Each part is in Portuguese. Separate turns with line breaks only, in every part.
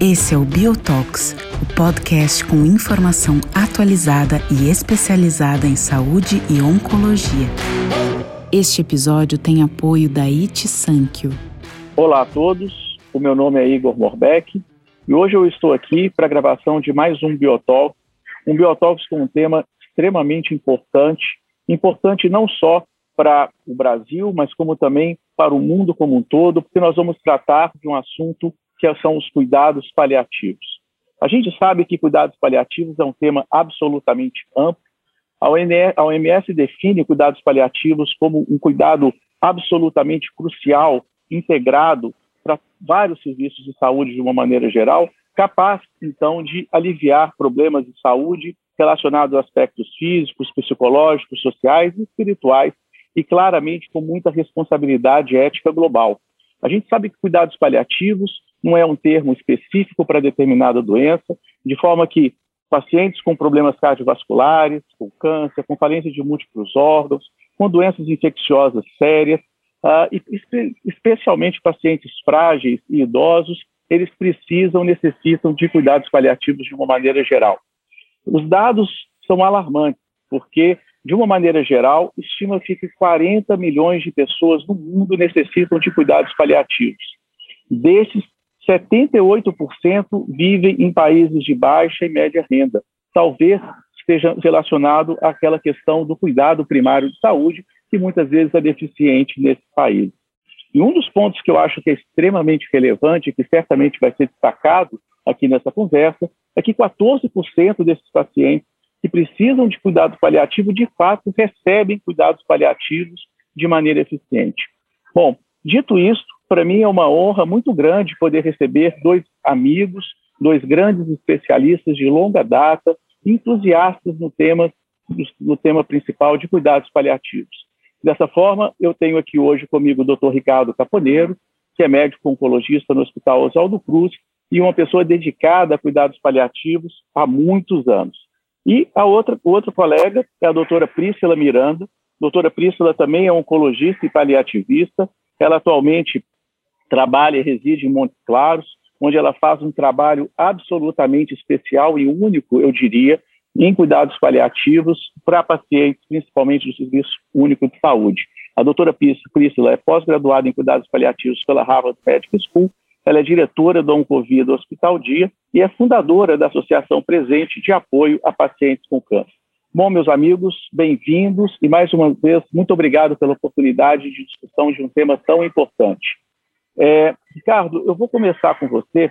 Esse é o Biotox, o podcast com informação atualizada e especializada em saúde e oncologia. Este episódio tem apoio da It.
Olá a todos, o meu nome é Igor Morbeck e hoje eu estou aqui para a gravação de mais um Biotox, um Biotox com um tema extremamente importante, importante não só para o Brasil, mas como também para o mundo como um todo, porque nós vamos tratar de um assunto que são os cuidados paliativos. A gente sabe que cuidados paliativos é um tema absolutamente amplo. A OMS define cuidados paliativos como um cuidado absolutamente crucial, integrado para vários serviços de saúde de uma maneira geral, capaz, então, de aliviar problemas de saúde relacionados a aspectos físicos, psicológicos, sociais e espirituais, e claramente com muita responsabilidade ética global. A gente sabe que cuidados paliativos não é um termo específico para determinada doença, de forma que pacientes com problemas cardiovasculares, com câncer, com falência de múltiplos órgãos, com doenças infecciosas sérias, uh, e especialmente pacientes frágeis e idosos, eles precisam, necessitam de cuidados paliativos de uma maneira geral. Os dados são alarmantes, porque, de uma maneira geral, estima-se que 40 milhões de pessoas no mundo necessitam de cuidados paliativos. Desses, 78% vivem em países de baixa e média renda. Talvez esteja relacionado àquela questão do cuidado primário de saúde, que muitas vezes é deficiente nesses países. E um dos pontos que eu acho que é extremamente relevante, que certamente vai ser destacado aqui nessa conversa, é que 14% desses pacientes que precisam de cuidado paliativo, de fato, recebem cuidados paliativos de maneira eficiente. Bom, dito isso, para mim é uma honra muito grande poder receber dois amigos, dois grandes especialistas de longa data, entusiastas no tema, no tema principal de cuidados paliativos. Dessa forma, eu tenho aqui hoje comigo o Dr. Ricardo Caponeiro, que é médico oncologista no Hospital Oswaldo Cruz e uma pessoa dedicada a cuidados paliativos há muitos anos. E a outra, outra colega é a doutora Prícila Miranda. A doutora Prícila também é oncologista e paliativista. Ela atualmente trabalha e reside em Montes Claros, onde ela faz um trabalho absolutamente especial e único, eu diria, em cuidados paliativos para pacientes, principalmente do Serviço Único de Saúde. A doutora Priscila é pós-graduada em cuidados paliativos pela Harvard Medical School, ela é diretora do Oncovia do Hospital Dia e é fundadora da Associação Presente de Apoio a Pacientes com Câncer. Bom, meus amigos, bem-vindos e mais uma vez, muito obrigado pela oportunidade de discussão de um tema tão importante. É, Ricardo, eu vou começar com você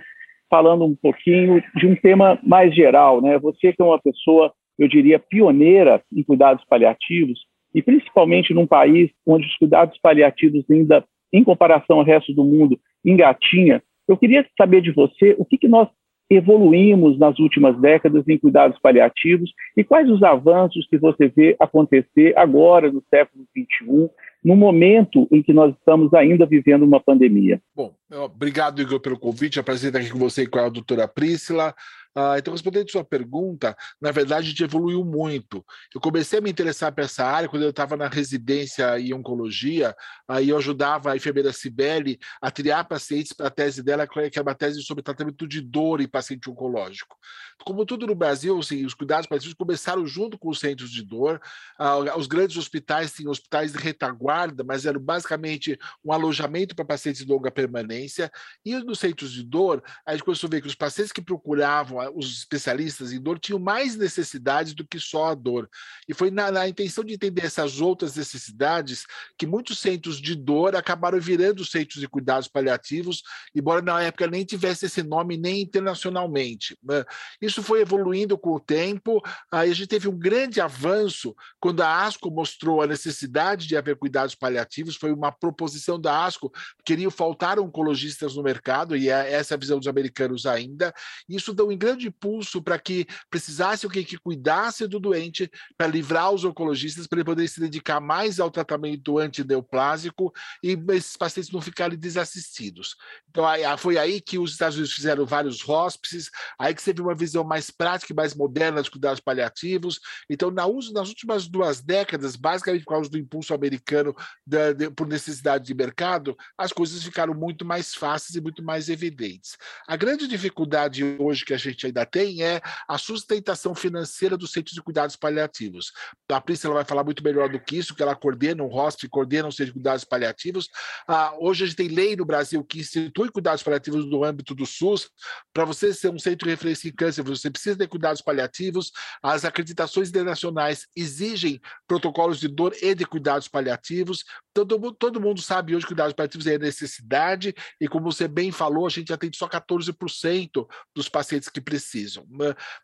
falando um pouquinho de um tema mais geral. Né? Você que é uma pessoa, eu diria, pioneira em cuidados paliativos, e principalmente num país onde os cuidados paliativos ainda, em comparação ao resto do mundo, engatinha, eu queria saber de você o que, que nós evoluímos nas últimas décadas em cuidados paliativos e quais os avanços que você vê acontecer agora, no século XXI, no momento em que nós estamos ainda vivendo uma pandemia.
Bom, obrigado, Igor, pelo convite. É um prazer estar aqui com você e com a doutora Prícila. Ah, então, respondendo sua pergunta, na verdade, a gente evoluiu muito. Eu comecei a me interessar por essa área quando eu estava na residência em oncologia, aí eu ajudava a enfermeira Cibele a triar pacientes para a tese dela, que era uma tese sobre tratamento de dor em paciente oncológico. Como tudo no Brasil, assim, os cuidados paliativos começaram junto com os centros de dor. Ah, os grandes hospitais tinham hospitais de retaguarda, mas eram basicamente um alojamento para pacientes de longa permanência. E nos centros de dor, a gente começou a ver que os pacientes que procuravam os especialistas em dor tinham mais necessidades do que só a dor. E foi na, na intenção de entender essas outras necessidades que muitos centros de dor acabaram virando centros de cuidados paliativos, embora na época nem tivesse esse nome nem internacionalmente. Né? Isso foi evoluindo com o tempo, aí a gente teve um grande avanço quando a ASCO mostrou a necessidade de haver cuidados paliativos, foi uma proposição da ASCO, queriam faltar oncologistas no mercado, e é essa a visão dos americanos ainda, isso deu em grande grande impulso para que precisasse alguém que cuidasse do doente, para livrar os oncologistas, para ele poder se dedicar mais ao tratamento antineoplásico e esses pacientes não ficarem desassistidos. Então, foi aí que os Estados Unidos fizeram vários hóspices, aí que viu uma visão mais prática e mais moderna dos cuidados paliativos. Então, na uso, nas últimas duas décadas, basicamente por causa do impulso americano da, de, por necessidade de mercado, as coisas ficaram muito mais fáceis e muito mais evidentes. A grande dificuldade hoje que a gente ainda tem é a sustentação financeira dos centros de cuidados paliativos. A Priscila vai falar muito melhor do que isso, que ela coordena um hospital, coordena um centro de cuidados paliativos. Ah, hoje a gente tem lei no Brasil que institui cuidados paliativos no âmbito do SUS. Para você ser um centro de referência em câncer, você precisa ter cuidados paliativos. As acreditações internacionais exigem protocolos de dor e de cuidados paliativos. Todo, todo mundo sabe hoje que cuidados paliativos é necessidade, e como você bem falou, a gente atende só 14% dos pacientes que precisam.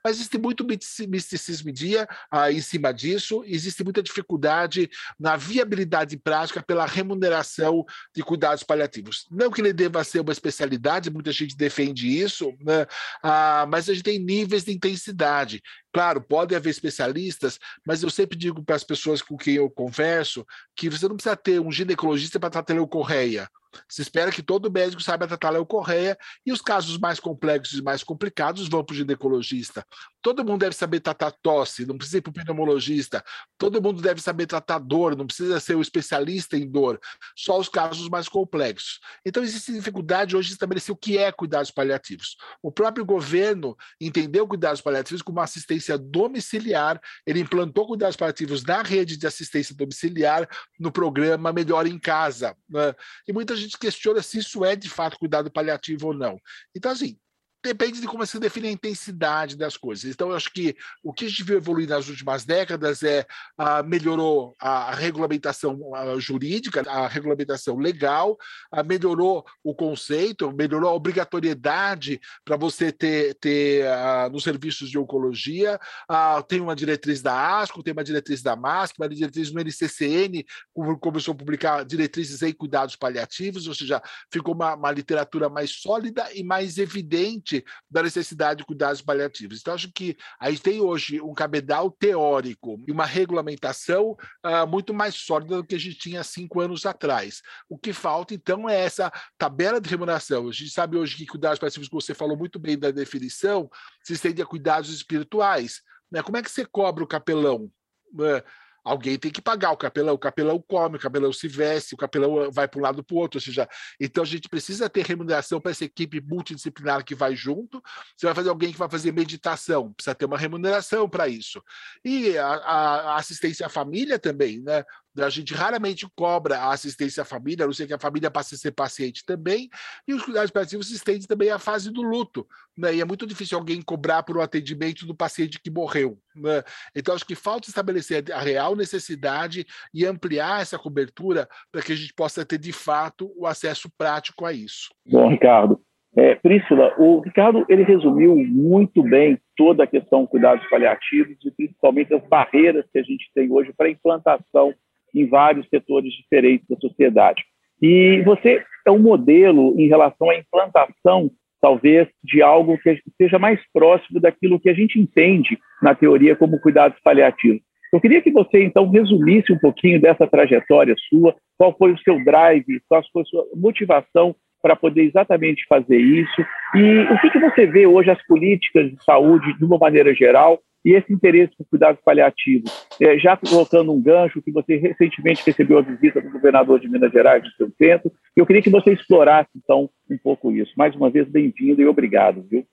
Mas existe muito misticismo dia ah, em cima disso, existe muita dificuldade na viabilidade prática pela remuneração de cuidados paliativos. Não que ele deva ser uma especialidade, muita gente defende isso, né? ah, mas a gente tem níveis de intensidade. Claro, pode haver especialistas, mas eu sempre digo para as pessoas com quem eu converso que você não precisa ter um ginecologista para tratar leucorreia. Se espera que todo médico saiba tratar leucorreia e os casos mais complexos e mais complicados vão para o ginecologista. Todo mundo deve saber tratar tosse, não precisa ir para o pneumologista. Todo mundo deve saber tratar dor, não precisa ser o um especialista em dor. Só os casos mais complexos. Então existe dificuldade hoje de estabelecer o que é cuidados paliativos. O próprio governo entendeu cuidados paliativos como assistência domiciliar. Ele implantou cuidados paliativos na rede de assistência domiciliar no programa Melhor em Casa. Né? E muita gente questiona se isso é de fato cuidado paliativo ou não. Então, assim, depende de como você define a intensidade das coisas. Então, eu acho que o que a gente viu evoluir nas últimas décadas é ah, melhorou a regulamentação jurídica, a regulamentação legal, ah, melhorou o conceito, melhorou a obrigatoriedade para você ter, ter ah, nos serviços de oncologia. Ah, tem uma diretriz da ASCO, tem uma diretriz da MASC, uma diretriz no NCCN, começou a publicar diretrizes em cuidados paliativos, ou seja, ficou uma, uma literatura mais sólida e mais evidente da necessidade de cuidados paliativos. Então, acho que a gente tem hoje um cabedal teórico e uma regulamentação uh, muito mais sólida do que a gente tinha cinco anos atrás. O que falta, então, é essa tabela de remuneração. A gente sabe hoje que cuidados paliativos, como você falou muito bem da definição, se estende a cuidados espirituais. Né? Como é que você cobra o capelão? Alguém tem que pagar o capelão, o capelão come, o capelão se veste, o capelão vai para um lado para o outro, ou seja, então a gente precisa ter remuneração para essa equipe multidisciplinar que vai junto. Você vai fazer alguém que vai fazer meditação, precisa ter uma remuneração para isso. E a, a, assistência à família também, né? A gente raramente cobra a assistência à família, a não ser que a família passe a ser paciente também, e os cuidados paliativos se estendem também à fase do luto. Né? E é muito difícil alguém cobrar por um atendimento do paciente que morreu. Né? Então, acho que falta estabelecer a real necessidade e ampliar essa cobertura para que a gente possa ter, de fato, o acesso prático a isso.
Bom, Ricardo. É, Príncila, o Ricardo ele resumiu muito bem toda a questão cuidados paliativos e principalmente as barreiras que a gente tem hoje para a implantação em vários setores diferentes da sociedade. E você é um modelo em relação à implantação, talvez, de algo que seja mais próximo daquilo que a gente entende na teoria como cuidados paliativos. Eu queria que você, então, resumisse um pouquinho dessa trajetória sua, qual foi o seu drive, qual foi a sua motivação para poder exatamente fazer isso, e o que, que você vê hoje as políticas de saúde, de uma maneira geral, e esse interesse por cuidados paliativos. É, já colocando um gancho, que você recentemente recebeu a visita do governador de Minas Gerais, de seu centro, eu queria que você explorasse, então, um pouco isso. Mais uma vez, bem-vindo e obrigado, viu?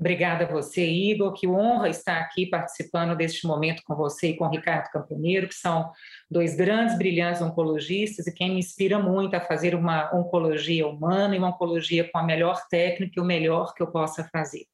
Obrigada a você, Igor, que honra estar aqui participando deste momento com você e com o Ricardo Camponeiro, que são dois grandes, brilhantes oncologistas e quem me inspira muito a fazer uma oncologia humana e uma oncologia com a melhor técnica e o melhor que eu possa fazer.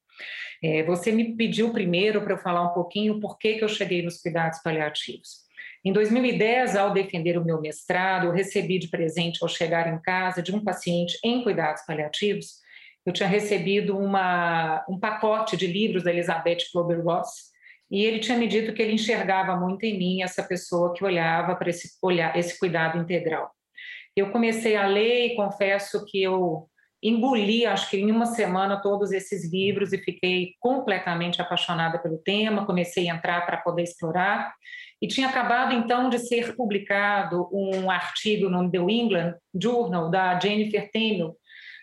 É, você me pediu primeiro para eu falar um pouquinho por que, que eu cheguei nos cuidados paliativos. Em 2010, ao defender o meu mestrado, eu recebi de presente ao chegar em casa de um paciente em cuidados paliativos, eu tinha recebido uma, um pacote de livros da Elizabeth Klober-Ross, e ele tinha me dito que ele enxergava muito em mim essa pessoa que olhava para esse, olhar, esse cuidado integral. Eu comecei a ler e confesso que eu engoli, acho que em uma semana, todos esses livros e fiquei completamente apaixonada pelo tema. Comecei a entrar para poder explorar. E tinha acabado, então, de ser publicado um artigo no New England Journal da Jennifer Taylor,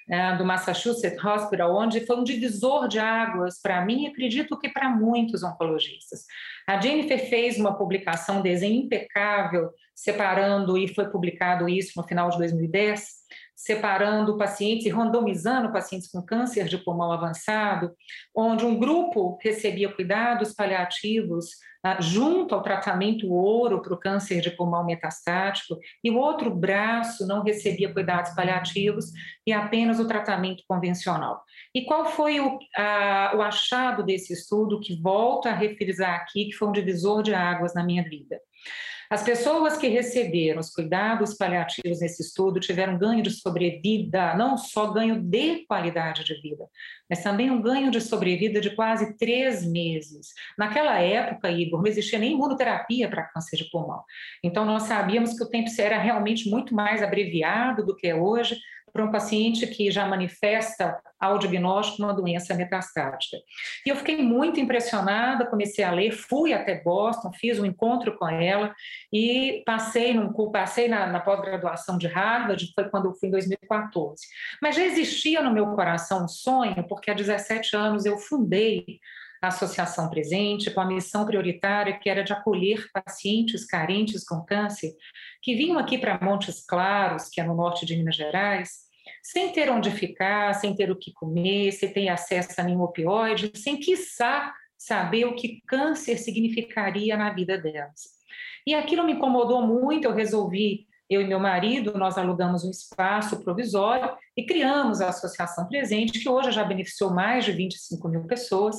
né, do Massachusetts Hospital, onde foi um divisor de águas para mim e acredito que para muitos oncologistas. A Jennifer fez uma publicação, um desenho impecável, separando, e foi publicado isso no final de 2010, separando pacientes e randomizando pacientes com câncer de pulmão avançado, onde um grupo recebia cuidados paliativos ah, junto ao tratamento ouro para o câncer de pulmão metastático, e o outro braço não recebia cuidados paliativos e apenas o tratamento convencional. E qual foi o, a, o achado desse estudo que volto a refrisar aqui, que foi um divisor de águas na minha vida? As pessoas que receberam os cuidados paliativos nesse estudo tiveram ganho de sobrevida, não só ganho de qualidade de vida, mas também um ganho de sobrevida de quase três meses. Naquela época, Igor, não existia nem imunoterapia para câncer de pulmão. Então, nós sabíamos que o tempo era realmente muito mais abreviado do que é hoje, para um paciente que já manifesta ao diagnóstico uma doença metastática. E eu fiquei muito impressionada, comecei a ler, fui até Boston, fiz um encontro com ela e passei, num, passei na, na pós-graduação de Harvard, foi quando eu fui em 2014. Mas já existia no meu coração um sonho, porque há 17 anos eu fundei a Associação Presente, com a missão prioritária que era de acolher pacientes carentes com câncer, que vinham aqui para Montes Claros, que é no norte de Minas Gerais, sem ter onde ficar, sem ter o que comer, sem ter acesso a nenhum opioide, sem quiçá saber o que câncer significaria na vida delas. E aquilo me incomodou muito, eu resolvi, eu e meu marido, nós alugamos um espaço provisório e criamos a Associação Presente, que hoje já beneficiou mais de 25 mil pessoas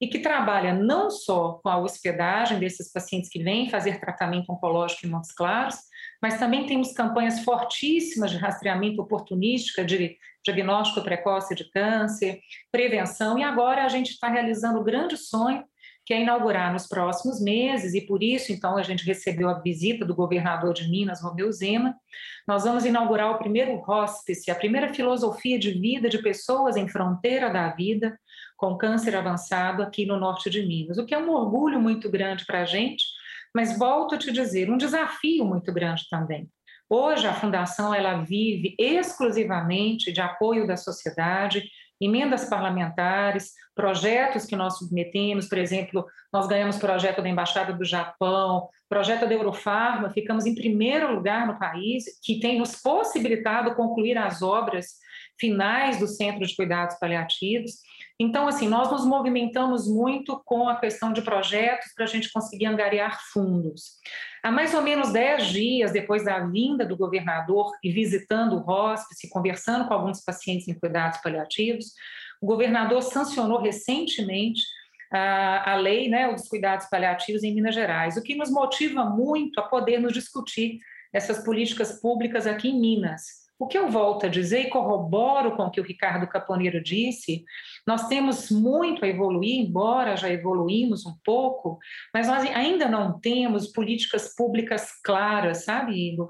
e que trabalha não só com a hospedagem desses pacientes que vêm fazer tratamento oncológico em Montes Claros, mas também temos campanhas fortíssimas de rastreamento oportunística, de diagnóstico precoce de câncer, prevenção, e agora a gente está realizando o grande sonho, que é inaugurar nos próximos meses, e por isso, então, a gente recebeu a visita do governador de Minas, Romeu Zema. Nós vamos inaugurar o primeiro hospice, a primeira filosofia de vida de pessoas em fronteira da vida, com câncer avançado aqui no norte de Minas, o que é um orgulho muito grande para a gente, mas volto a te dizer, um desafio muito grande também. Hoje a fundação ela vive exclusivamente de apoio da sociedade, emendas parlamentares, projetos que nós submetemos, por exemplo, nós ganhamos projeto da Embaixada do Japão, projeto da Eurofarma, ficamos em primeiro lugar no país, que tem nos possibilitado concluir as obras finais do Centro de Cuidados Paliativos. Então, assim, nós nos movimentamos muito com a questão de projetos para a gente conseguir angariar fundos. Há mais ou menos dez dias depois da vinda do governador e visitando o hospice, conversando com alguns pacientes em cuidados paliativos, o governador sancionou recentemente a, a lei, né, dos cuidados paliativos em Minas Gerais, o que nos motiva muito a podermos discutir essas políticas públicas aqui em Minas. O que eu volto a dizer e corroboro com o que o Ricardo Caponeiro disse, nós temos muito a evoluir, embora já evoluímos um pouco, mas nós ainda não temos políticas públicas claras, sabe, Igor?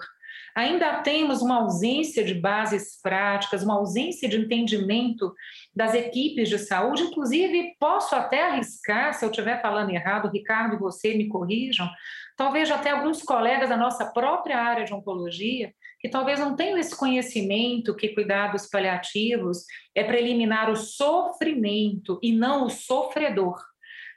Ainda temos uma ausência de bases práticas, uma ausência de entendimento das equipes de saúde. Inclusive, posso até arriscar, se eu estiver falando errado, Ricardo e você me corrijam, talvez até alguns colegas da nossa própria área de oncologia que talvez não tenham esse conhecimento que cuidados paliativos é para eliminar o sofrimento e não o sofredor.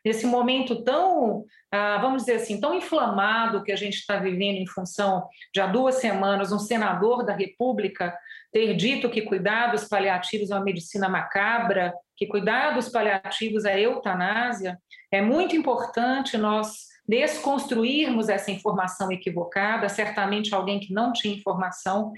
Nesse momento tão, ah, vamos dizer assim, tão inflamado que a gente está vivendo em função de há duas semanas um senador da República ter dito que cuidados paliativos é uma medicina macabra, que cuidados paliativos é eutanásia, é muito importante nós desconstruirmos essa informação equivocada, certamente alguém que não tinha informação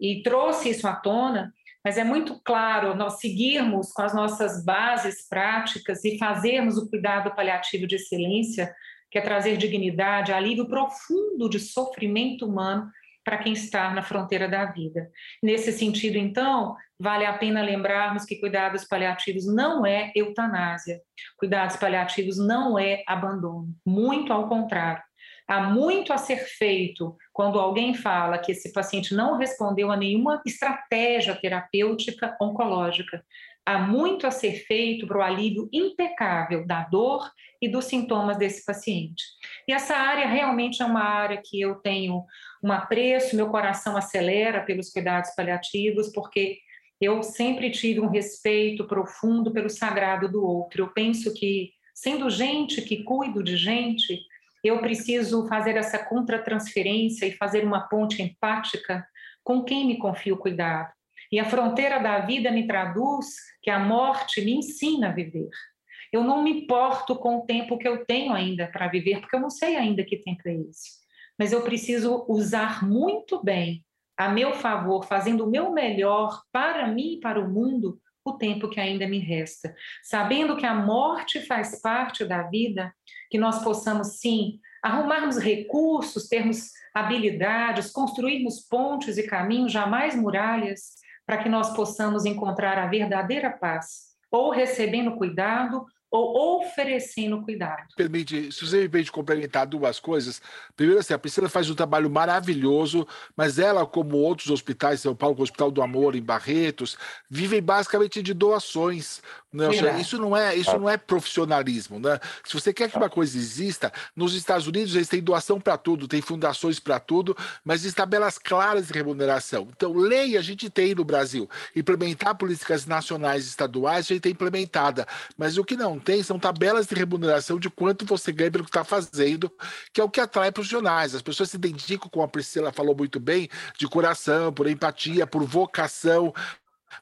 e trouxe isso à tona, mas é muito claro nós seguirmos com as nossas bases práticas e fazermos o cuidado paliativo de excelência, que é trazer dignidade, alívio profundo de sofrimento humano para quem está na fronteira da vida. Nesse sentido, então, vale a pena lembrarmos que cuidados paliativos não é eutanásia, cuidados paliativos não é abandono, muito ao contrário. Há muito a ser feito quando alguém fala que esse paciente não respondeu a nenhuma estratégia terapêutica oncológica. Há muito a ser feito para o alívio impecável da dor e dos sintomas desse paciente. E essa área realmente é uma área que eu tenho um apreço, meu coração acelera pelos cuidados paliativos, porque eu sempre tive um respeito profundo pelo sagrado do outro. Eu penso que, sendo gente que cuido de gente, eu preciso fazer essa contratransferência e fazer uma ponte empática com quem me confio o cuidado. E a fronteira da vida me traduz que a morte me ensina a viver. Eu não me importo com o tempo que eu tenho ainda para viver, porque eu não sei ainda que tempo é esse. Mas eu preciso usar muito bem, a meu favor, fazendo o meu melhor para mim e para o mundo, o tempo que ainda me resta. Sabendo que a morte faz parte da vida, que nós possamos, sim, arrumarmos recursos, termos habilidades, construirmos pontes e caminhos, jamais muralhas, para que nós possamos encontrar a verdadeira paz, ou recebendo cuidado, ou oferecendo cuidado.
Permite, se você me permite complementar duas coisas. Primeiro, assim, a Priscila faz um trabalho maravilhoso, mas ela, como outros hospitais, São Paulo, o Hospital do Amor, em Barretos, vivem basicamente de doações. Né? isso não é isso não é profissionalismo, né? Se você quer que uma coisa exista, nos Estados Unidos eles têm doação para tudo, tem fundações para tudo, mas tabelas claras de remuneração. Então, lei a gente tem no Brasil, implementar políticas nacionais e estaduais a gente tem implementada, mas o que não tem são tabelas de remuneração de quanto você ganha pelo que está fazendo, que é o que atrai profissionais. As pessoas se identificam, como a Priscila falou muito bem, de coração, por empatia, por vocação,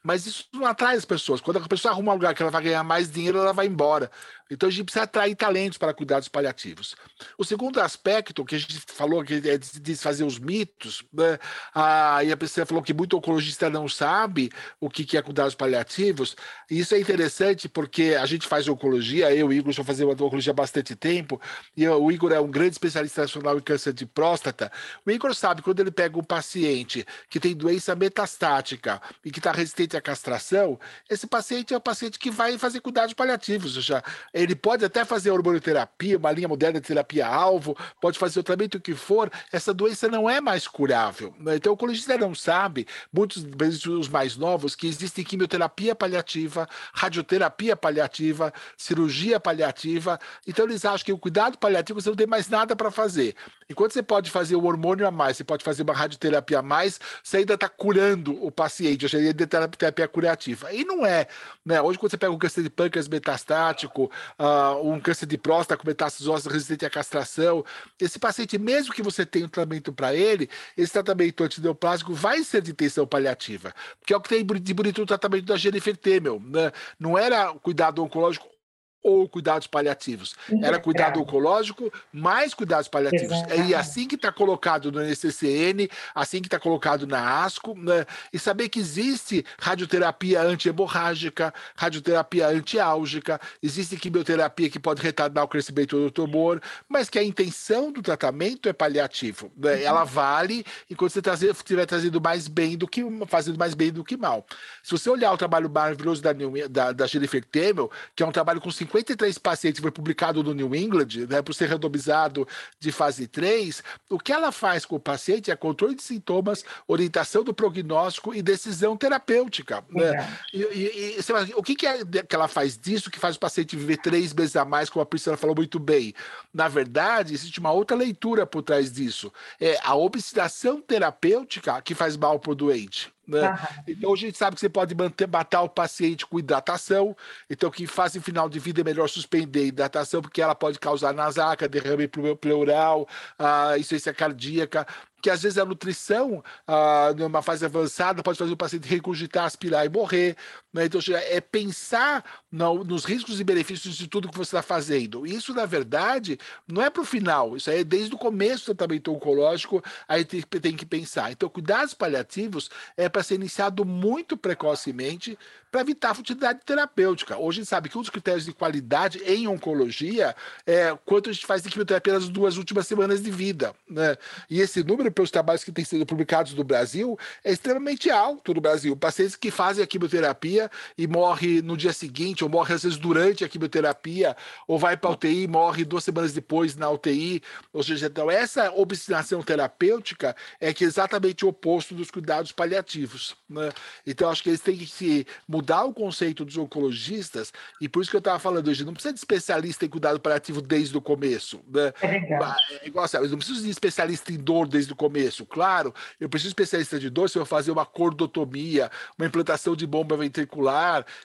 mas isso não atrai as pessoas. Quando a pessoa arruma um lugar que ela vai ganhar mais dinheiro, ela vai embora. Então a gente precisa atrair talentos para cuidados paliativos. O segundo aspecto que a gente falou que é de fazer os mitos, né? ah, e a pessoa falou que muito oncologista não sabe o que é cuidados paliativos. Isso é interessante porque a gente faz oncologia, eu e o Igor já fazemos oncologia há bastante tempo, e o Igor é um grande especialista nacional em câncer de próstata. O Igor sabe quando ele pega um paciente que tem doença metastática e que está resistente à castração, esse paciente é o paciente que vai fazer cuidados paliativos. Já ele pode até fazer hormonioterapia, uma linha moderna de terapia-alvo, pode fazer o tratamento que for, essa doença não é mais curável. Né? Então, o oncologista não sabe, muitos os mais novos, que existe quimioterapia paliativa, radioterapia paliativa, cirurgia paliativa. Então, eles acham que o cuidado paliativo você não tem mais nada para fazer. Enquanto você pode fazer o hormônio a mais, você pode fazer uma radioterapia a mais, você ainda está curando o paciente, eu chamaria de terapia curativa. E não é. Né? Hoje, quando você pega um câncer de pâncreas metastático, uh, um câncer de próstata com metástases ósseas resistente à castração. Esse paciente, mesmo que você tenha um tratamento para ele, esse tratamento antineoplásico vai ser de intenção paliativa, que é o que tem de bonito no tratamento da Jennifer Temel. Né? Não era cuidado oncológico ou cuidados paliativos. Era cuidado oncológico mais cuidados paliativos. Exatamente. E assim que está colocado no NCCN, assim que está colocado na ASCO, né? e saber que existe radioterapia antihemorrágica, radioterapia antiálgica, existe quimioterapia que pode retardar o crescimento do tumor, mas que a intenção do tratamento é paliativo. Né? Uhum. Ela vale enquanto você estiver trazendo mais bem do que fazendo mais bem do que mal. Se você olhar o trabalho maravilhoso da, da, da Jennifer Temel, que é um trabalho com 53 pacientes foi publicado no New England, né, por ser randomizado de fase 3, o que ela faz com o paciente é controle de sintomas, orientação do prognóstico e decisão terapêutica. Né? E, e, e fala, o que, que, é que ela faz disso que faz o paciente viver três meses a mais, como a Priscila falou muito bem? Na verdade, existe uma outra leitura por trás disso. É a obstidação terapêutica que faz mal para o doente. Né? Uhum. Então a gente sabe que você pode manter, matar o paciente com hidratação. Então, que fase final de vida é melhor suspender a hidratação, porque ela pode causar nasaca, derrame pleural, uh, insuficiência cardíaca que às vezes a nutrição, ah, numa fase avançada, pode fazer o paciente regurgitar, aspirar e morrer. Né? Então, é pensar no, nos riscos e benefícios de tudo que você está fazendo. Isso, na verdade, não é para o final, isso é desde o começo do tratamento oncológico, aí tem, tem que pensar. Então, cuidados paliativos é para ser iniciado muito precocemente para evitar a futilidade terapêutica. Hoje a gente sabe que um dos critérios de qualidade em oncologia é quanto a gente faz de quimioterapia nas duas últimas semanas de vida. Né? E esse número, pelos trabalhos que têm sido publicados no Brasil, é extremamente alto no Brasil. Pacientes que fazem a quimioterapia e morrem no dia seguinte ou morre às vezes durante a quimioterapia, ou vai para a UTI e morre duas semanas depois na UTI. Ou seja, então essa obstinação terapêutica é que é exatamente o oposto dos cuidados paliativos. Né? Então, acho que eles têm que se mudar o conceito dos oncologistas, e por isso que eu estava falando hoje, não precisa de especialista em cuidado paliativo desde o começo. Né? É, é igual, sabe, não preciso de especialista em dor desde o começo. Claro, eu preciso de especialista de dor se eu fazer uma cordotomia, uma implantação de bomba ventricular,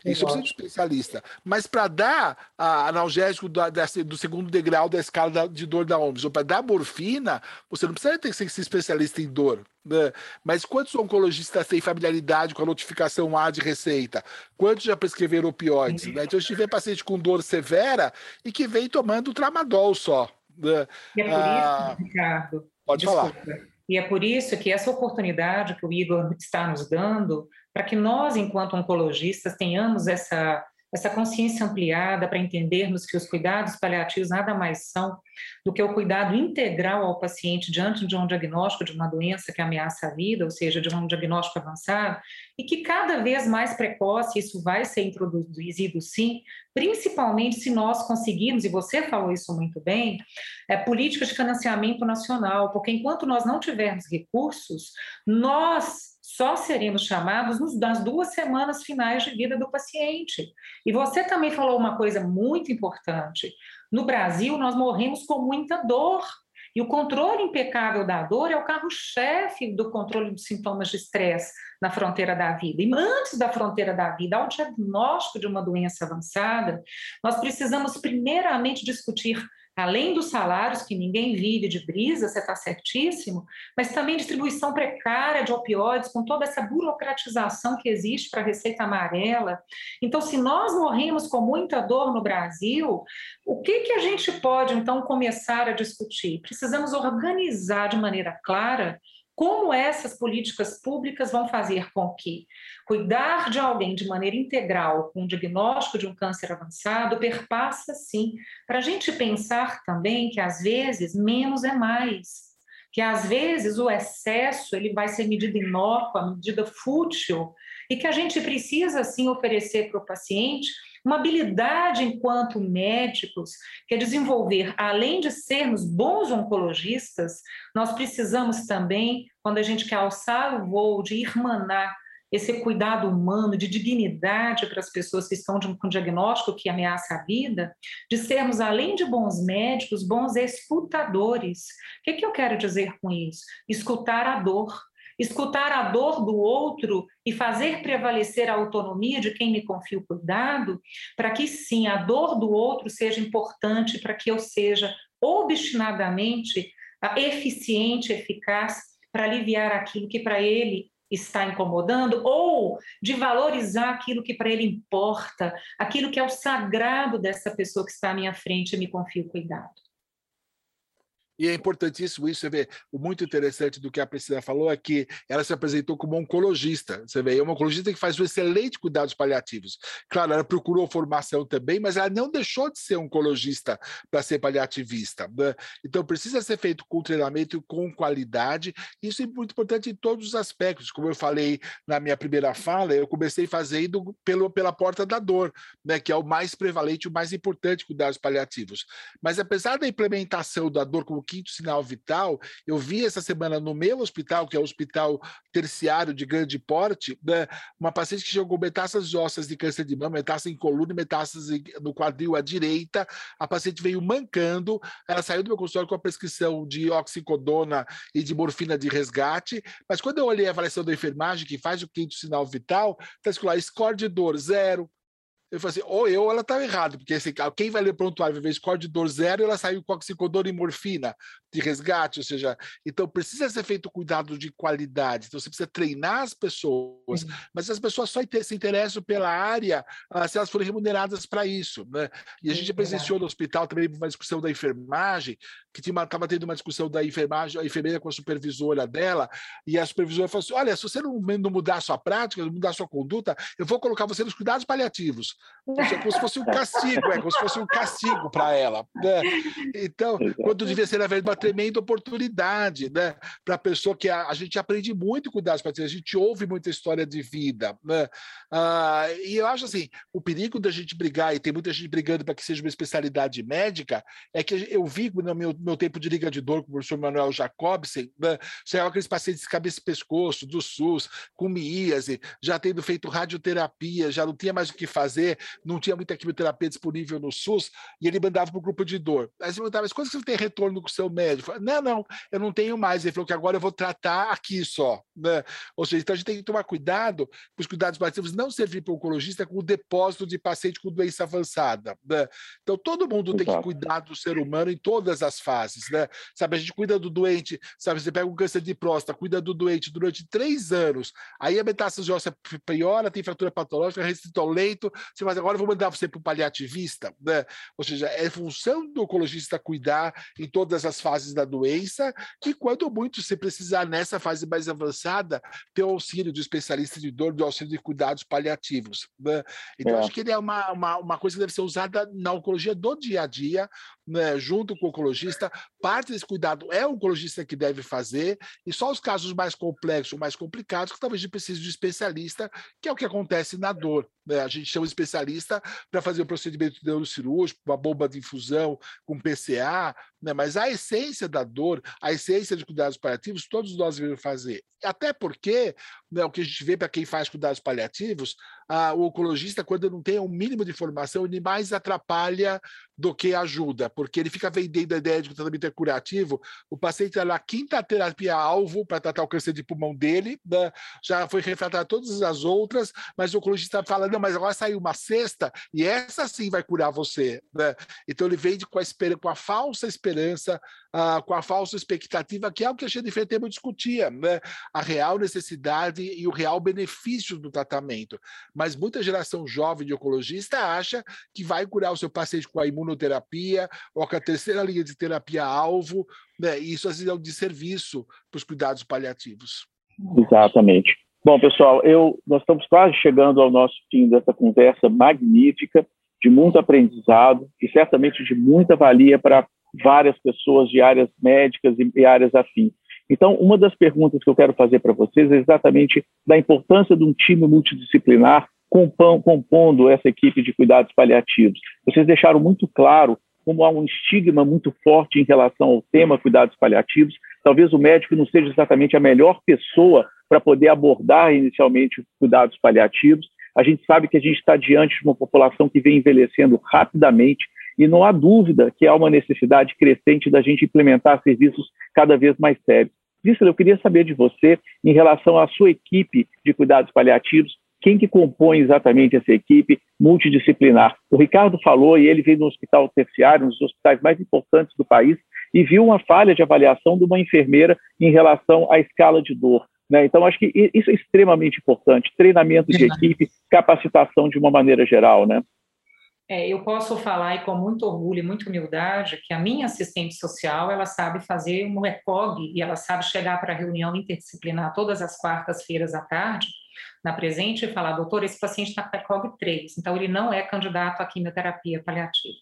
isso eu preciso de especialista. Mas para dar a analgésico da, do segundo degrau da escala de dor da OMS, ou para dar morfina, você não precisa ter que ser especialista em dor. Né? Mas quantos oncologistas têm familiaridade com a notificação A de receita? Quantos já prescreveram opioides? Né? Então, a gente vê paciente com dor severa e que vem tomando tramadol só.
Né? E é por ah, isso, Ricardo. Pode desculpa, falar. E é por isso que essa oportunidade que o Igor está nos dando, para que nós, enquanto oncologistas, tenhamos essa essa consciência ampliada para entendermos que os cuidados paliativos nada mais são do que o cuidado integral ao paciente diante de um diagnóstico de uma doença que ameaça a vida, ou seja, de um diagnóstico avançado, e que cada vez mais precoce isso vai ser introduzido sim, principalmente se nós conseguirmos, e você falou isso muito bem, é, políticas de financiamento nacional, porque enquanto nós não tivermos recursos, nós só seremos chamados nas duas semanas finais de vida do paciente. E você também falou uma coisa muito importante. No Brasil, nós morremos com muita dor. E o controle impecável da dor é o carro-chefe do controle dos sintomas de estresse na fronteira da vida. E antes da fronteira da vida, ao diagnóstico de uma doença avançada, nós precisamos primeiramente discutir além dos salários, que ninguém vive de brisa, você está certíssimo, mas também distribuição precária de opioides, com toda essa burocratização que existe para a receita amarela. Então, se nós morremos com muita dor no Brasil, o que, que a gente pode, então, começar a discutir? Precisamos organizar de maneira clara como essas políticas públicas vão fazer com que cuidar de alguém de maneira integral, com o diagnóstico de um câncer avançado, perpassa, sim, para a gente pensar também que, às vezes, menos é mais, que, às vezes, o excesso ele vai ser medida inócua, medida fútil, e que a gente precisa, sim, oferecer para o paciente uma habilidade enquanto médicos, que é desenvolver, além de sermos bons oncologistas, nós precisamos também, quando a gente quer alçar o voo, de irmanar esse cuidado humano, de dignidade para as pessoas que estão com diagnóstico que ameaça a vida, de sermos, além de bons médicos, bons escutadores. O que, que eu quero dizer com isso? Escutar a dor, escutar a dor do outro e fazer prevalecer a autonomia de quem me confia o cuidado, para que sim, a dor do outro seja importante, para que eu seja obstinadamente eficiente, eficaz, para aliviar aquilo que para ele está incomodando, ou de valorizar aquilo que para ele importa, aquilo que é o sagrado dessa pessoa que está à minha frente e me confia o cuidado.
E é importantíssimo isso, você vê, o muito interessante do que a Priscila falou é que ela se apresentou como oncologista, você vê, é uma oncologista que faz um excelente cuidados paliativos. Claro, ela procurou formação também, mas ela não deixou de ser oncologista para ser paliativista. Né? Então, precisa ser feito com treinamento e com qualidade, isso é muito importante em todos os aspectos. Como eu falei na minha primeira fala, eu comecei fazendo pelo, pela porta da dor, né, que é o mais prevalente, o mais importante cuidados paliativos. Mas apesar da implementação da dor como quinto sinal vital, eu vi essa semana no meu hospital, que é o hospital terciário de grande porte, né, uma paciente que com metástases ósseas de câncer de mama, metástase em coluna metástase no quadril à direita. A paciente veio mancando, ela saiu do meu consultório com a prescrição de oxicodona e de morfina de resgate, mas quando eu olhei a avaliação da enfermagem, que faz o quinto sinal vital, está escrito lá, score de dor zero, eu falei assim, ou eu ou ela estava errado, porque assim, quem vai ler prontuário vai ver score de dor zero, ela saiu com oxicodona e morfina de resgate, ou seja, então precisa ser feito cuidado de qualidade, então você precisa treinar as pessoas, uhum. mas as pessoas só se interessam pela área uh, se elas forem remuneradas para isso, né? E a gente é presenciou no hospital também uma discussão da enfermagem, que estava tendo uma discussão da enfermagem, a enfermeira com a supervisora dela, e a supervisora falou assim, olha, se você não, não mudar a sua prática, não mudar a sua conduta, eu vou colocar você nos cuidados paliativos. É como se fosse um castigo, é como se fosse um castigo para ela. Né? Então, quando devia ser, na verdade, uma tremenda oportunidade né? para a pessoa que a, a, gente aprende muito com idades a gente ouve muita história de vida. Né? Ah, e eu acho assim: o perigo da gente brigar, e tem muita gente brigando para que seja uma especialidade médica, é que eu vi no meu, meu tempo de liga de dor com o professor Manuel Jacobsen, né? chegava aqueles pacientes de cabeça e pescoço, do SUS, com miíase, já tendo feito radioterapia, já não tinha mais o que fazer não tinha muita quimioterapia disponível no SUS, e ele mandava para o grupo de dor. Aí você perguntava, mas quando você tem retorno com o seu médico? Não, não, eu não tenho mais. Ele falou que agora eu vou tratar aqui só. Né? Ou seja, então a gente tem que tomar cuidado para os cuidados paliativos não servir para o oncologista com o depósito de paciente com doença avançada. Né? Então todo mundo tem que cuidar do ser humano em todas as fases. Né? Sabe, a gente cuida do doente, sabe, você pega um câncer de próstata, cuida do doente durante três anos, aí a metástase óssea piora, tem fratura patológica, restrito ao leito, você faz agora vou mandar você para o paliativista, né? Ou seja, é função do oncologista cuidar em todas as fases da doença e, quando muito se precisar, nessa fase mais avançada, ter o auxílio do especialista de dor, do auxílio de cuidados paliativos. Né? Então, é. acho que ele é uma, uma, uma coisa que deve ser usada na oncologia do dia a dia, né, junto com o oncologista. Parte desse cuidado é o oncologista que deve fazer, e só os casos mais complexos, mais complicados, que talvez a precise de especialista, que é o que acontece na dor. Né? A gente chama especialista para fazer o procedimento neurocirúrgico, uma bomba de infusão com PCA, né? mas a essência da dor, a essência de cuidados paliativos, todos nós devemos fazer. Até porque né, o que a gente vê para quem faz cuidados paliativos, ah, o oncologista, quando não tem um mínimo de formação, ele mais atrapalha do que ajuda, porque ele fica vendendo a ideia de que o tratamento é curativo. O paciente está na quinta terapia-alvo para tratar o câncer de pulmão dele, né? já foi refratário todas as outras, mas o oncologista fala: não, mas agora saiu uma sexta e essa sim vai curar você. Né? Então ele vende com a, esperança, com a falsa esperança, ah, com a falsa expectativa, que é o que a gente tempo discutia, né? a real necessidade e o real benefício do tratamento. Mas muita geração jovem de oncologista acha que vai curar o seu paciente com a imunoterapia ou com a terceira linha de terapia-alvo, né? e isso às vezes é um desserviço para os cuidados paliativos.
Exatamente. Bom, pessoal, eu, nós estamos quase chegando ao nosso fim dessa conversa magnífica, de muito aprendizado e certamente de muita valia para várias pessoas de áreas médicas e áreas afins. Então, uma das perguntas que eu quero fazer para vocês é exatamente da importância de um time multidisciplinar compondo essa equipe de cuidados paliativos. Vocês deixaram muito claro como há um estigma muito forte em relação ao tema cuidados paliativos. Talvez o médico não seja exatamente a melhor pessoa para poder abordar inicialmente os cuidados paliativos. A gente sabe que a gente está diante de uma população que vem envelhecendo rapidamente e não há dúvida que há uma necessidade crescente da gente implementar serviços cada vez mais sérios. Víctor, eu queria saber de você, em relação à sua equipe de cuidados paliativos, quem que compõe exatamente essa equipe multidisciplinar? O Ricardo falou, e ele veio no hospital terciário, um dos hospitais mais importantes do país, e viu uma falha de avaliação de uma enfermeira em relação à escala de dor. Né? Então, acho que isso é extremamente importante, treinamento de equipe, capacitação de uma maneira geral, né?
É, eu posso falar e com muito orgulho e muita humildade que a minha assistente social ela sabe fazer um ECOG e ela sabe chegar para a reunião interdisciplinar todas as quartas-feiras à tarde na presente e falar, doutor, esse paciente está com ECOG 3, então ele não é candidato à quimioterapia paliativa.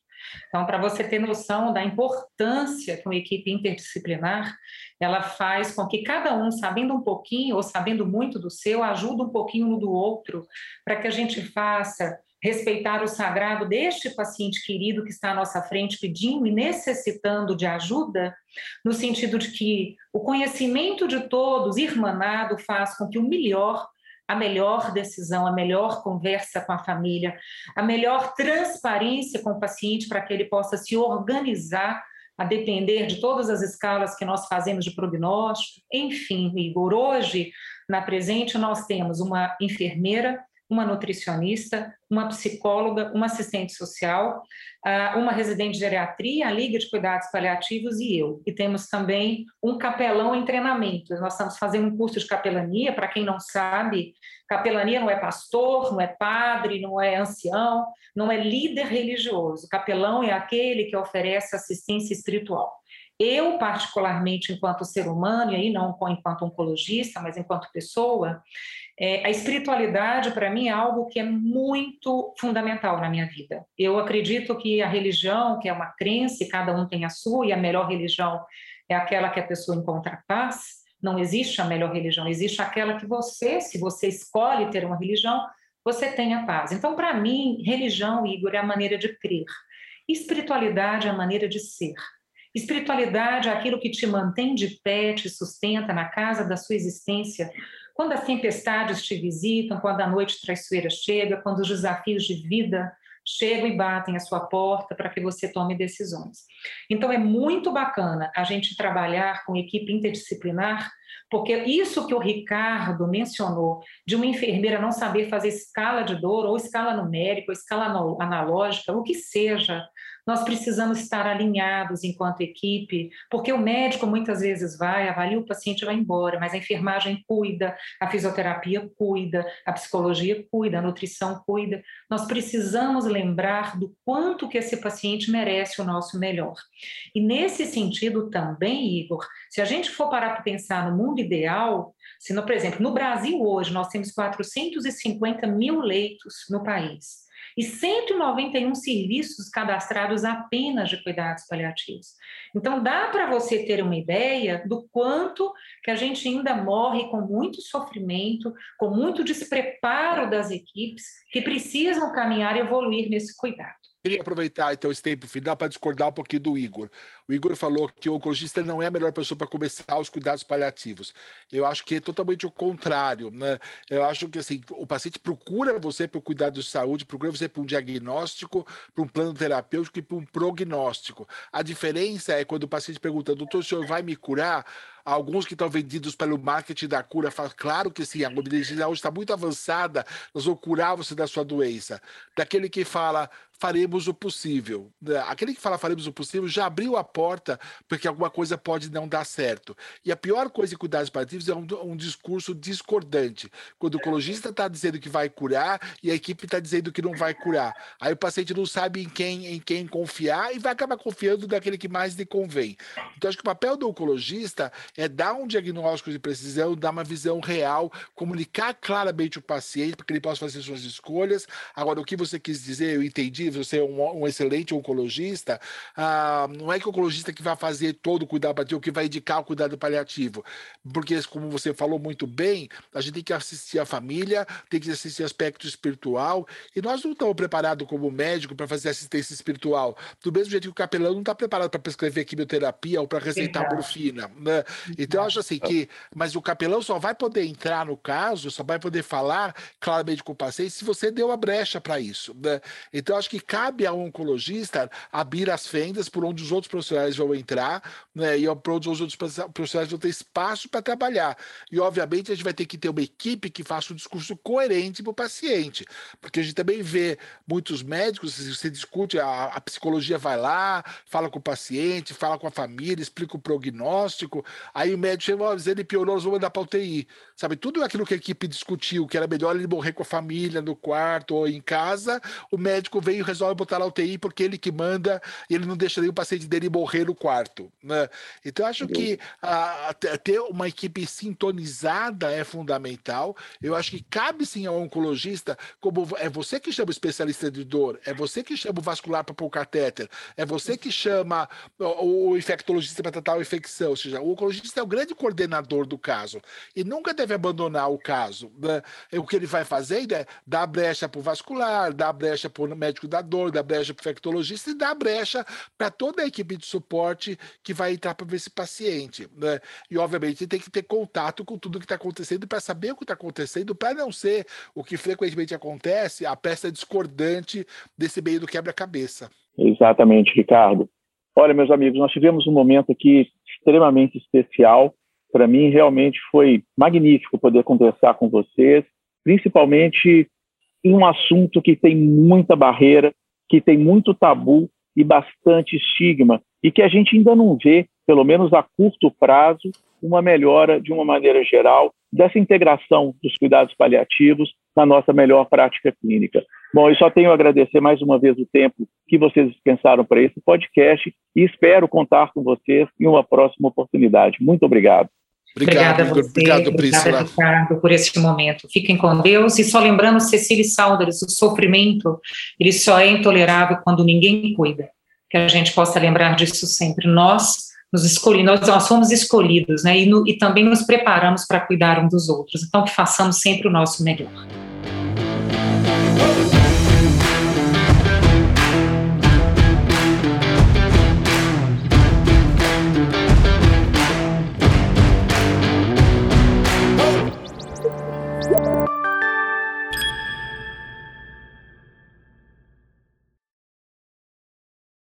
Então, para você ter noção da importância que uma equipe interdisciplinar, ela faz com que cada um, sabendo um pouquinho ou sabendo muito do seu, ajude um pouquinho no do outro, para que a gente faça respeitar o sagrado deste paciente querido que está à nossa frente pedindo e necessitando de ajuda, no sentido de que o conhecimento de todos, irmanado, faz com que o melhor a melhor decisão, a melhor conversa com a família, a melhor transparência com o paciente para que ele possa se organizar a depender de todas as escalas que nós fazemos de prognóstico. Enfim, Igor, hoje, na presente, nós temos uma enfermeira, uma nutricionista, uma psicóloga, uma assistente social, ah, uma residente de geriatria, a Liga de Cuidados Paliativos e eu. E temos também um capelão em treinamento. Nós estamos fazendo um curso de capelania, para quem não sabe, capelania não é pastor, não é padre, não é ancião, não é líder religioso. Capelão é aquele que oferece assistência espiritual. Eu, particularmente, enquanto ser humano, e aí não enquanto oncologista, mas enquanto pessoa, é, a espiritualidade, para mim, é algo que é muito fundamental na minha vida. Eu acredito que a religião, que é uma crença, e cada um tem a sua, e a melhor religião é aquela que a pessoa encontra paz. Não existe a melhor religião, existe aquela que você, se você escolhe ter uma religião, você tem a paz. Então, para mim, religião, Igor, é a maneira de crer. Espiritualidade é a maneira de ser. Espiritualidade é aquilo que te mantém de pé, te sustenta na casa da sua existência. Quando as tempestades te visitam, quando a noite traiçoeira chega, quando os desafios de vida chegam e batem a sua porta para que você tome decisões. Então é muito bacana a gente trabalhar com equipe interdisciplinar, porque isso que o Ricardo mencionou, de uma enfermeira não saber fazer escala de dor, ou escala numérica, ou escala analógica, o que seja, nós precisamos estar alinhados enquanto equipe, porque o médico muitas vezes vai, avalia o paciente e vai embora, mas a enfermagem cuida, a fisioterapia cuida, a psicologia cuida, a nutrição cuida. Nós precisamos lembrar do quanto que esse paciente merece o nosso melhor. E nesse sentido também, Igor, se a gente for parar para pensar no mundo ideal, se, no, por exemplo, no Brasil hoje nós temos 450 mil leitos no país e 191 serviços cadastrados apenas de cuidados paliativos. Então, dá para você ter uma ideia do quanto que a gente ainda morre com muito sofrimento, com muito despreparo das equipes que precisam caminhar e evoluir nesse cuidado.
Queria aproveitar então esse tempo final para discordar um pouquinho do Igor. O Igor falou que o oncologista não é a melhor pessoa para começar os cuidados paliativos. Eu acho que é totalmente o contrário. Né? Eu acho que assim, o paciente procura você para o cuidado de saúde, procura você para um diagnóstico, para um plano terapêutico e para um prognóstico. A diferença é quando o paciente pergunta, doutor, o senhor vai me curar? Alguns que estão vendidos pelo marketing da cura falam, claro que sim, a medicina hoje está muito avançada, nós vamos curar você da sua doença. Daquele que fala, faremos o possível. Aquele que fala faremos o possível já abriu a porta porque alguma coisa pode não dar certo. E a pior coisa em cuidados paliativos é um, um discurso discordante. Quando o oncologista está dizendo que vai curar e a equipe está dizendo que não vai curar. Aí o paciente não sabe em quem, em quem confiar e vai acabar confiando daquele que mais lhe convém. Então, acho que o papel do oncologista é dar um diagnóstico de precisão, dar uma visão real, comunicar claramente o paciente para que ele possa fazer suas escolhas. Agora, o que você quis dizer, eu entendi, você é um, um excelente oncologista, ah, não é que o oncologista que vai fazer todo o cuidado paliativo, que vai indicar o cuidado paliativo, porque, como você falou muito bem, a gente tem que assistir a família, tem que assistir aspecto espiritual, e nós não estamos preparados como médico para fazer assistência espiritual, do mesmo jeito que o capelão não está preparado para prescrever quimioterapia ou para receitar Exato. morfina, né? Então, eu acho assim que, mas o capelão só vai poder entrar no caso, só vai poder falar claramente com o paciente se você deu a brecha para isso, né? Então, acho que cabe ao oncologista abrir as fendas por onde os outros profissionais vão entrar, né, e por onde os outros profissionais vão ter espaço para trabalhar. E, obviamente, a gente vai ter que ter uma equipe que faça um discurso coerente para o paciente, porque a gente também vê muitos médicos, você discute, a, a psicologia vai lá, fala com o paciente, fala com a família, explica o prognóstico, aí o médico chega, oh, ele piorou, nós vamos mandar para UTI. Sabe, tudo aquilo que a equipe discutiu, que era melhor ele morrer com a família no quarto ou em casa, o médico veio resolve botar na UTI porque ele que manda e ele não deixa nem o paciente dele morrer no quarto. Né? Então, acho que a, ter uma equipe sintonizada é fundamental. Eu acho que cabe sim ao oncologista, como é você que chama o especialista de dor, é você que chama o vascular para pôr o catéter, é você que chama o, o infectologista para tratar a infecção. Ou seja, o oncologista é o grande coordenador do caso e nunca deve abandonar o caso. Né? O que ele vai fazendo é dar brecha para o vascular, dar brecha para o médico da dor, da brecha para o infectologista e dá brecha para toda a equipe de suporte que vai entrar para ver esse paciente. Né? E, obviamente, tem que ter contato com tudo que está acontecendo para saber o que está acontecendo, para não ser o que frequentemente acontece, a peça discordante desse meio do quebra-cabeça.
Exatamente, Ricardo. Olha, meus amigos, nós tivemos um momento aqui extremamente especial. Para mim, realmente foi magnífico poder conversar com vocês, principalmente em um assunto que tem muita barreira, que tem muito tabu e bastante estigma, e que a gente ainda não vê pelo menos a curto prazo, uma melhora, de uma maneira geral, dessa integração dos cuidados paliativos na nossa melhor prática clínica. Bom, eu só tenho a agradecer mais uma vez o tempo que vocês dispensaram para esse podcast e espero contar com vocês em uma próxima oportunidade. Muito obrigado.
Obrigado, obrigada a você, obrigado, obrigada, Ricardo, por este momento. Fiquem com Deus e só lembrando, Cecília Saldares, o sofrimento, ele só é intolerável quando ninguém cuida. Que a gente possa lembrar disso sempre. Nós nos escolhi, nós, nós fomos escolhidos, né? E, no, e também nos preparamos para cuidar um dos outros. Então, que façamos sempre o nosso melhor.